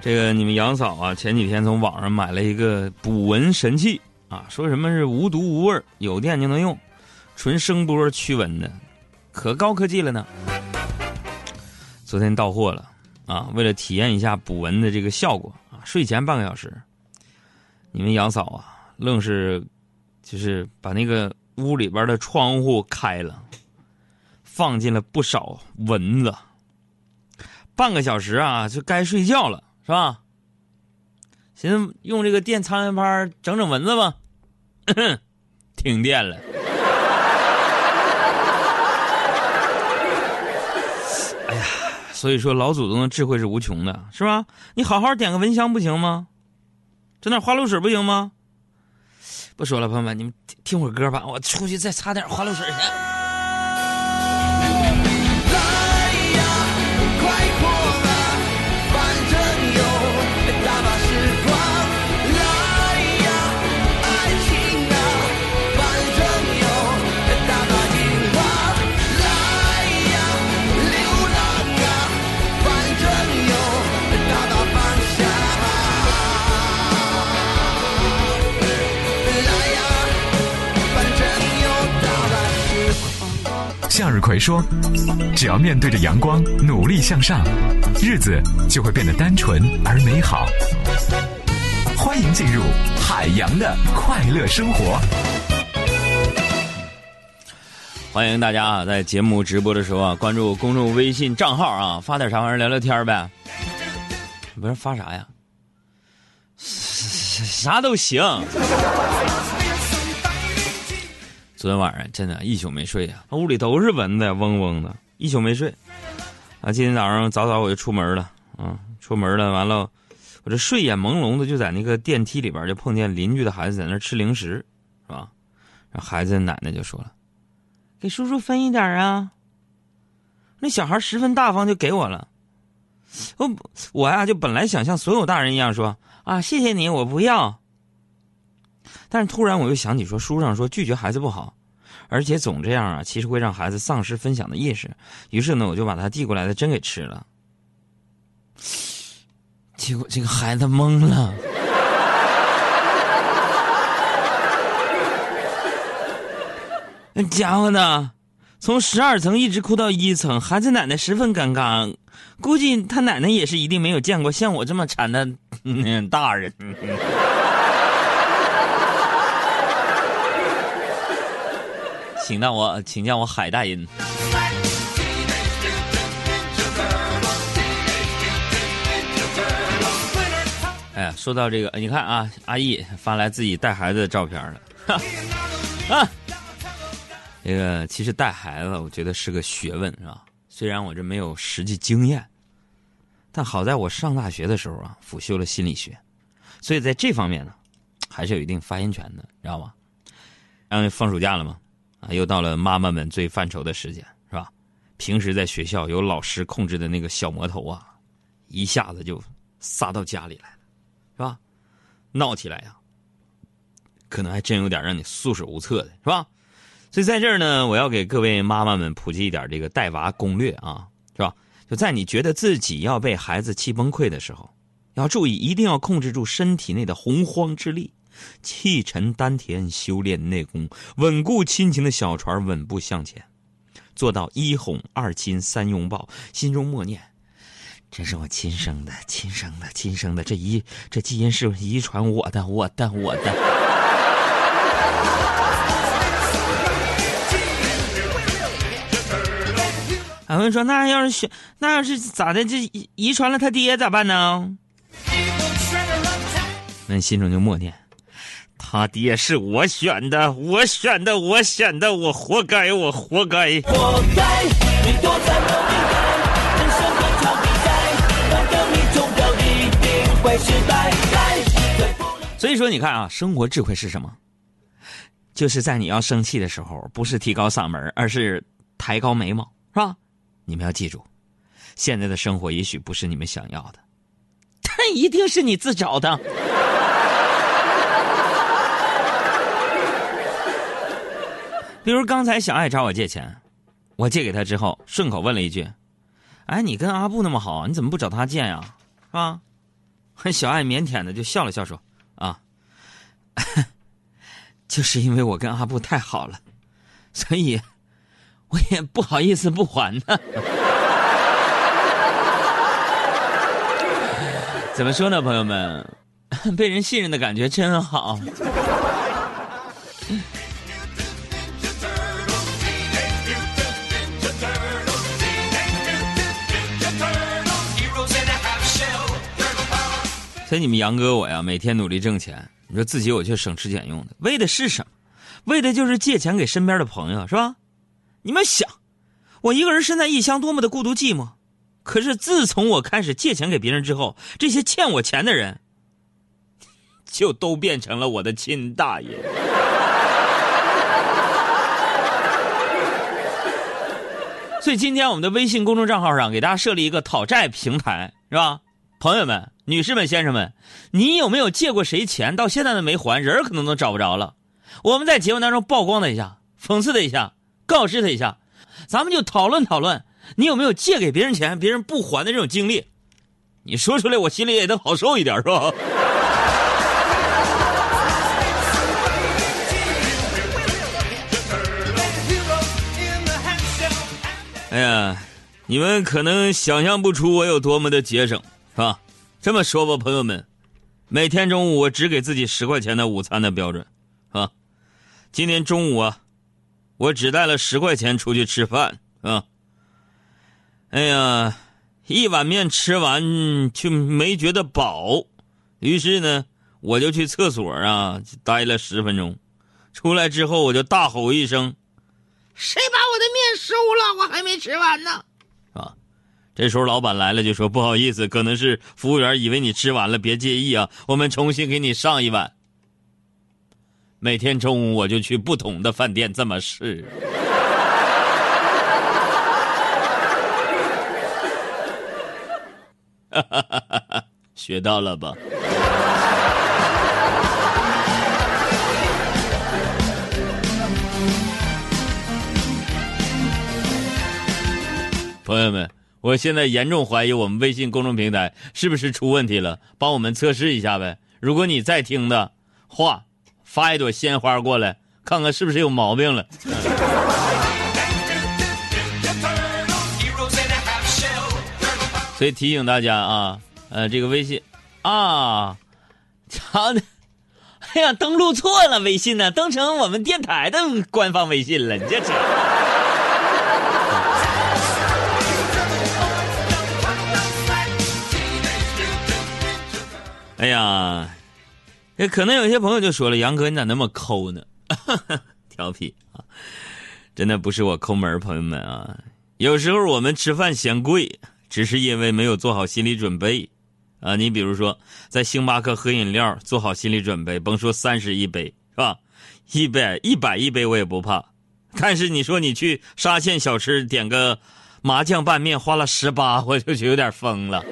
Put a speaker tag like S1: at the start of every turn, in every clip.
S1: 这个你们杨嫂啊，前几天从网上买了一个捕蚊神器啊，说什么是无毒无味有电就能用，纯声波驱蚊的，可高科技了呢。昨天到货了啊，为了体验一下捕蚊的这个效果啊，睡前半个小时，你们杨嫂啊，愣是就是把那个屋里边的窗户开了，放进了不少蚊子。半个小时啊，就该睡觉了。是吧？寻思用这个电苍蝇拍整整蚊子吧，停电了。哎呀，所以说老祖宗的智慧是无穷的，是吧？你好好点个蚊香不行吗？整点花露水不行吗？不说了，朋友们，你们听听会儿歌吧，我出去再擦点花露水去。
S2: 日葵说：“只要面对着阳光，努力向上，日子就会变得单纯而美好。”欢迎进入海洋的快乐生活。
S1: 欢迎大家啊，在节目直播的时候啊，关注公众微信账号啊，发点啥玩意儿聊聊天呗。不是发啥呀？啥都行。昨天晚上真的，一宿没睡呀，屋里都是蚊子，嗡嗡的，一宿没睡。啊，今天早上早早我就出门了，啊，出门了，完了，我这睡眼朦胧的就在那个电梯里边就碰见邻居的孩子在那吃零食，是吧？孩子奶奶就说了：“给叔叔分一点啊。”那小孩十分大方，就给我了。我我呀，就本来想像所有大人一样说：“啊，谢谢你，我不要。”但是突然我又想起说书上说拒绝孩子不好，而且总这样啊，其实会让孩子丧失分享的意识。于是呢，我就把他递过来的针给吃了。结果这个孩子懵了，那家伙呢，从十二层一直哭到一层，孩子奶奶十分尴尬，估计他奶奶也是一定没有见过像我这么馋的大人。请让我，请叫我海大音。哎呀，说到这个，你看啊，阿义发来自己带孩子的照片了。啊，这个其实带孩子，我觉得是个学问，是吧？虽然我这没有实际经验，但好在我上大学的时候啊，辅修了心理学，所以在这方面呢，还是有一定发言权的，知道吗？然后放暑假了嘛。啊，又到了妈妈们最犯愁的时间，是吧？平时在学校有老师控制的那个小魔头啊，一下子就撒到家里来了，是吧？闹起来呀，可能还真有点让你束手无策的，是吧？所以在这儿呢，我要给各位妈妈们普及一点这个带娃攻略啊，是吧？就在你觉得自己要被孩子气崩溃的时候，要注意，一定要控制住身体内的洪荒之力。气沉丹田，修炼内功，稳固亲情的小船稳步向前，做到一哄二亲三拥抱，心中默念：“这是我亲生的，亲生的，亲生的，这遗这基因是遗传我的，我的，我的。”俺们说，那要是选，那要是咋的？这遗传了他爹咋办呢？那你心中就默念。他爹是我选的，我选的，我选的，我活该，我活该。活该，你躲在某一边，人生很场比赛，反正你终究一定会失败。所以说，你看啊，生活智慧是什么？就是在你要生气的时候，不是提高嗓门，而是抬高眉毛，是吧？你们要记住，现在的生活也许不是你们想要的，但一定是你自找的。比如刚才小爱找我借钱，我借给他之后，顺口问了一句：“哎，你跟阿布那么好，你怎么不找他借呀？是吧？” 小爱腼腆的就笑了笑说：“啊，就是因为我跟阿布太好了，所以我也不好意思不还呢。”怎么说呢，朋友们？被人信任的感觉真好。所以你们杨哥我呀，每天努力挣钱，你说自己我却省吃俭用的，为的是什么？为的就是借钱给身边的朋友，是吧？你们想，我一个人身在异乡，多么的孤独寂寞。可是自从我开始借钱给别人之后，这些欠我钱的人，就都变成了我的亲大爷。所以今天我们的微信公众账号上给大家设立一个讨债平台，是吧？朋友们、女士们、先生们，你有没有借过谁钱？到现在都没还，人可能都找不着了。我们在节目当中曝光他一下，讽刺他一下，告知他一下，咱们就讨论讨论，你有没有借给别人钱，别人不还的这种经历？你说出来，我心里也能好受一点，是吧？哎呀，你们可能想象不出我有多么的节省。是吧，这么说吧，朋友们，每天中午我只给自己十块钱的午餐的标准，啊，今天中午啊，我只带了十块钱出去吃饭啊。哎呀，一碗面吃完却没觉得饱，于是呢，我就去厕所啊待了十分钟，出来之后我就大吼一声：“谁把我的面收了？我还没吃完呢！”这时候老板来了，就说：“不好意思，可能是服务员以为你吃完了，别介意啊，我们重新给你上一碗。”每天中午我就去不同的饭店这么试。哈哈哈哈哈！学到了吧？朋友们。我现在严重怀疑我们微信公众平台是不是出问题了？帮我们测试一下呗。如果你在听的话，发一朵鲜花过来，看看是不是有毛病了。所以提醒大家啊，呃，这个微信啊，瞧的，哎呀，登录错了微信呢，登成我们电台的官方微信了，你这这。哎呀，可能有些朋友就说了：“杨哥，你咋那么抠呢？” 调皮啊，真的不是我抠门，朋友们啊。有时候我们吃饭嫌贵，只是因为没有做好心理准备啊。你比如说，在星巴克喝饮料，做好心理准备，甭说三十一杯是吧？一百一百一杯我也不怕。但是你说你去沙县小吃点个麻酱拌面，花了十八，我就觉得有点疯了。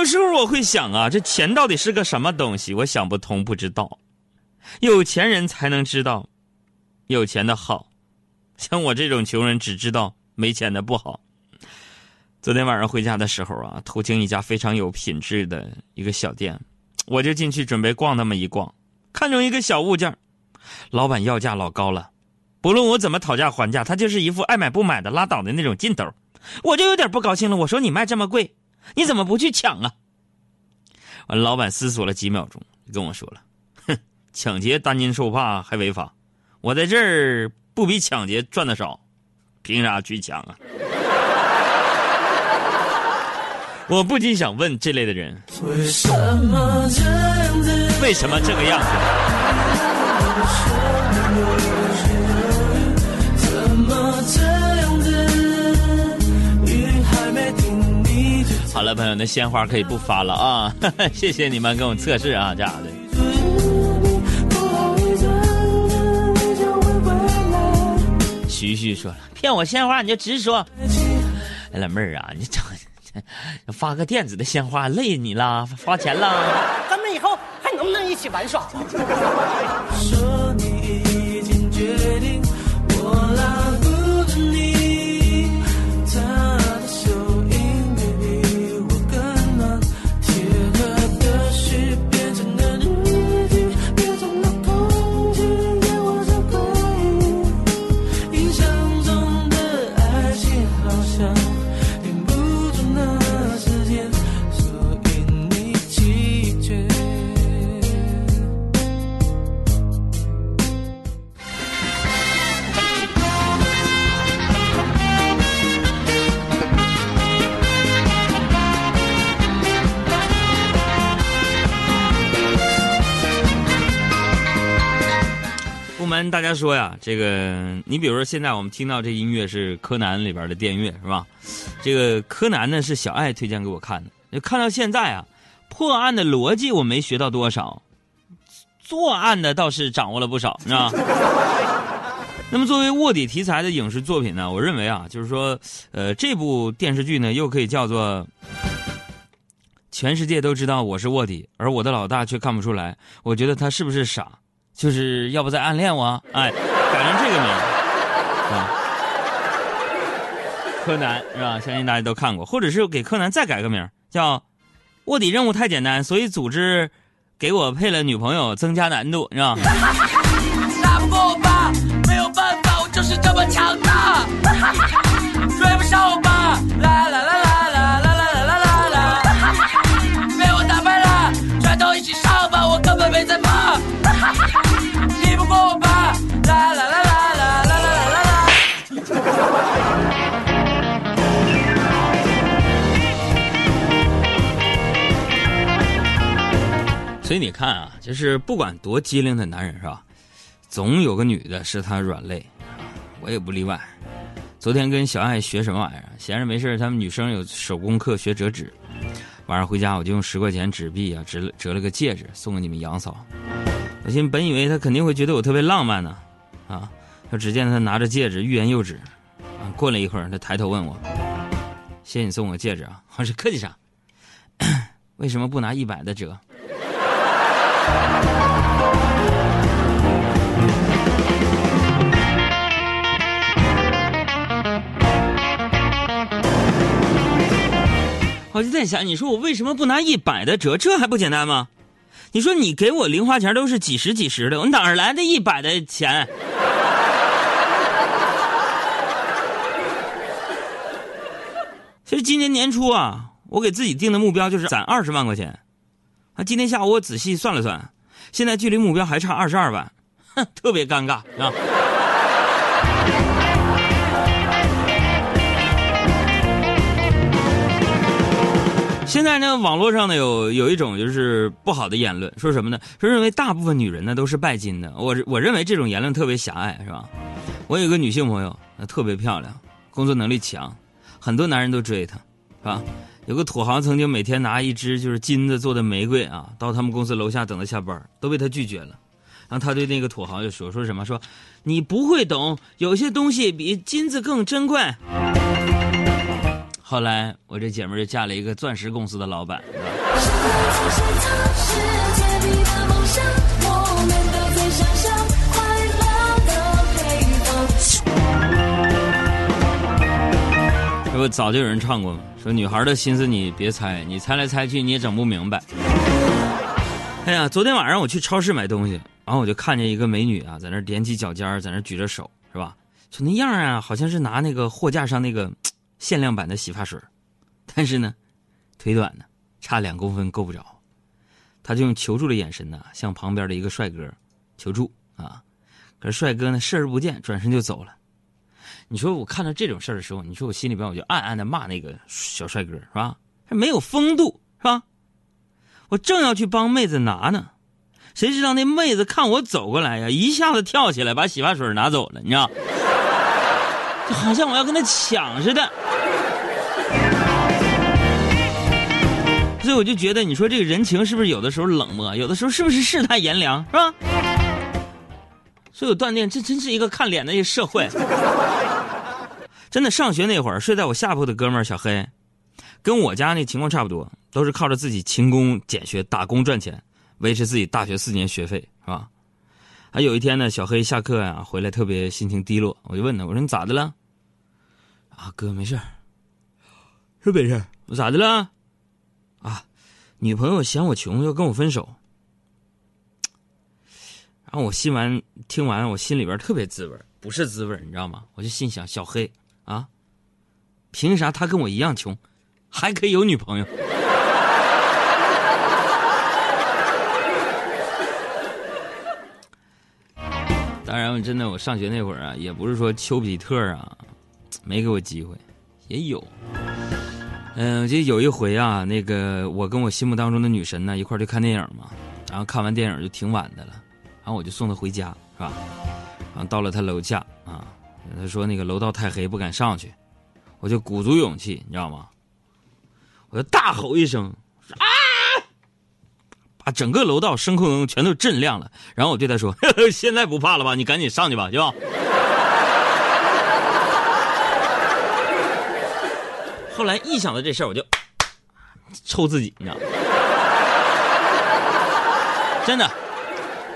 S1: 有时候我会想啊，这钱到底是个什么东西？我想不通，不知道。有钱人才能知道有钱的好，像我这种穷人只知道没钱的不好。昨天晚上回家的时候啊，途经一家非常有品质的一个小店，我就进去准备逛那么一逛，看中一个小物件，老板要价老高了，不论我怎么讨价还价，他就是一副爱买不买的拉倒的那种劲头，我就有点不高兴了。我说你卖这么贵。你怎么不去抢啊？完，老板思索了几秒钟，跟我说了：“哼，抢劫担惊受怕还违法，我在这儿不比抢劫赚的少，凭啥去抢啊？” 我不禁想问这类的人：为什么这样子？为什么这个样子？朋友，那鲜花可以不发了啊！谢谢你们给我测试啊，这样的。徐徐说了，骗我鲜花你就直说。老妹儿啊，你整 发个电子的鲜花累你了，花钱了。
S3: 咱们以后还能不能一起玩耍？
S1: 跟大家说呀，这个你比如说现在我们听到这音乐是柯南里边的电乐是吧？这个柯南呢是小爱推荐给我看的，就看到现在啊，破案的逻辑我没学到多少，作案的倒是掌握了不少，是吧？那么作为卧底题材的影视作品呢，我认为啊，就是说，呃，这部电视剧呢又可以叫做。全世界都知道我是卧底，而我的老大却看不出来。我觉得他是不是傻？就是要不再暗恋我？哎，改成这个名啊，柯南是吧？相信大家都看过，或者是给柯南再改个名叫卧底任务太简单，所以组织给我配了女朋友，增加难度，是吧？打不过吧？没有办法，我就是这么强大。你看啊，就是不管多机灵的男人是吧，总有个女的是他软肋，我也不例外。昨天跟小爱学什么玩意儿？闲着没事他们女生有手工课学折纸，晚上回家我就用十块钱纸币啊折折了个戒指送给你们杨嫂。我心本以为她肯定会觉得我特别浪漫呢，啊，可只见她拿着戒指欲言又止，啊，过了一会儿她抬头问我：“谢谢你送我戒指啊。”我说：“客气啥？为什么不拿一百的折？” 我就在想，你说我为什么不拿一百的折？这还不简单吗？你说你给我零花钱都是几十几十的，我哪来的一百的钱？其实今年年初啊，我给自己定的目标就是攒二十万块钱。啊，今天下午我仔细算了算，现在距离目标还差二十二万，哼，特别尴尬啊！现在呢，网络上呢有有一种就是不好的言论，说什么呢？说认为大部分女人呢都是拜金的。我我认为这种言论特别狭隘，是吧？我有个女性朋友，特别漂亮，工作能力强，很多男人都追她，是吧？有个土豪曾经每天拿一支就是金子做的玫瑰啊，到他们公司楼下等他下班，都被他拒绝了。然后他对那个土豪就说：“说什么？说你不会懂，有些东西比金子更珍贵。”后来我这姐们儿就嫁了一个钻石公司的老板。不早就有人唱过吗？说女孩的心思你别猜，你猜来猜去你也整不明白。哎呀，昨天晚上我去超市买东西，然后我就看见一个美女啊，在那踮起脚尖在那举着手，是吧？就那样啊，好像是拿那个货架上那个 限量版的洗发水，但是呢，腿短呢，差两公分够不着。他就用求助的眼神呢，向旁边的一个帅哥求助啊。可是帅哥呢，视而不见，转身就走了。你说我看到这种事儿的时候，你说我心里边我就暗暗的骂那个小帅哥是吧？还没有风度是吧？我正要去帮妹子拿呢，谁知道那妹子看我走过来呀，一下子跳起来把洗发水拿走了，你知道？就好像我要跟他抢似的。所以我就觉得，你说这个人情是不是有的时候冷漠，有的时候是不是世态炎凉，是吧？所以我断定，这真是一个看脸的社会。真的，上学那会儿睡在我下铺的哥们儿小黑，跟我家那情况差不多，都是靠着自己勤工俭学打工赚钱，维持自己大学四年学费，是吧？还有一天呢，小黑下课呀回来特别心情低落，我就问他，我说你咋的了？啊，哥没事是没事我咋的了？啊，女朋友嫌我穷要跟我分手。然后我心完听完，我心里边特别滋味不是滋味你知道吗？我就心想，小黑。啊，凭啥他跟我一样穷，还可以有女朋友？当然，我真的我上学那会儿啊，也不是说丘比特啊没给我机会，也有。嗯，我记得有一回啊，那个我跟我心目当中的女神呢一块去看电影嘛，然后看完电影就挺晚的了，然后我就送她回家，是吧？然后到了她楼下啊，他说那个楼道太黑不敢上去，我就鼓足勇气，你知道吗？我就大吼一声啊，把整个楼道声控灯全都震亮了。然后我对他说：“ 现在不怕了吧？你赶紧上去吧，行吧？” 后来一想到这事儿，我就抽自己，你知道吗？真的，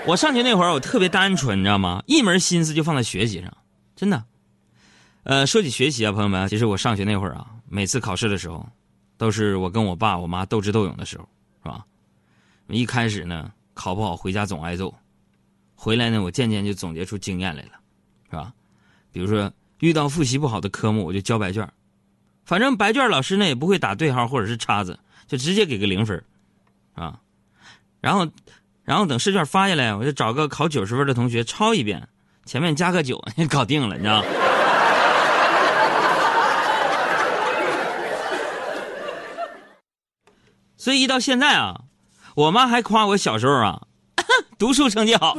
S1: 我上学那会儿我特别单纯，你知道吗？一门心思就放在学习上，真的。呃，说起学习啊，朋友们，其实我上学那会儿啊，每次考试的时候，都是我跟我爸我妈斗智斗勇的时候，是吧？一开始呢，考不好回家总挨揍，回来呢，我渐渐就总结出经验来了，是吧？比如说遇到复习不好的科目，我就交白卷反正白卷老师呢也不会打对号或者是叉子，就直接给个零分啊。然后，然后等试卷发下来，我就找个考九十分的同学抄一遍，前面加个九，搞定了，你知道。所以一到现在啊，我妈还夸我小时候啊，读书成绩好。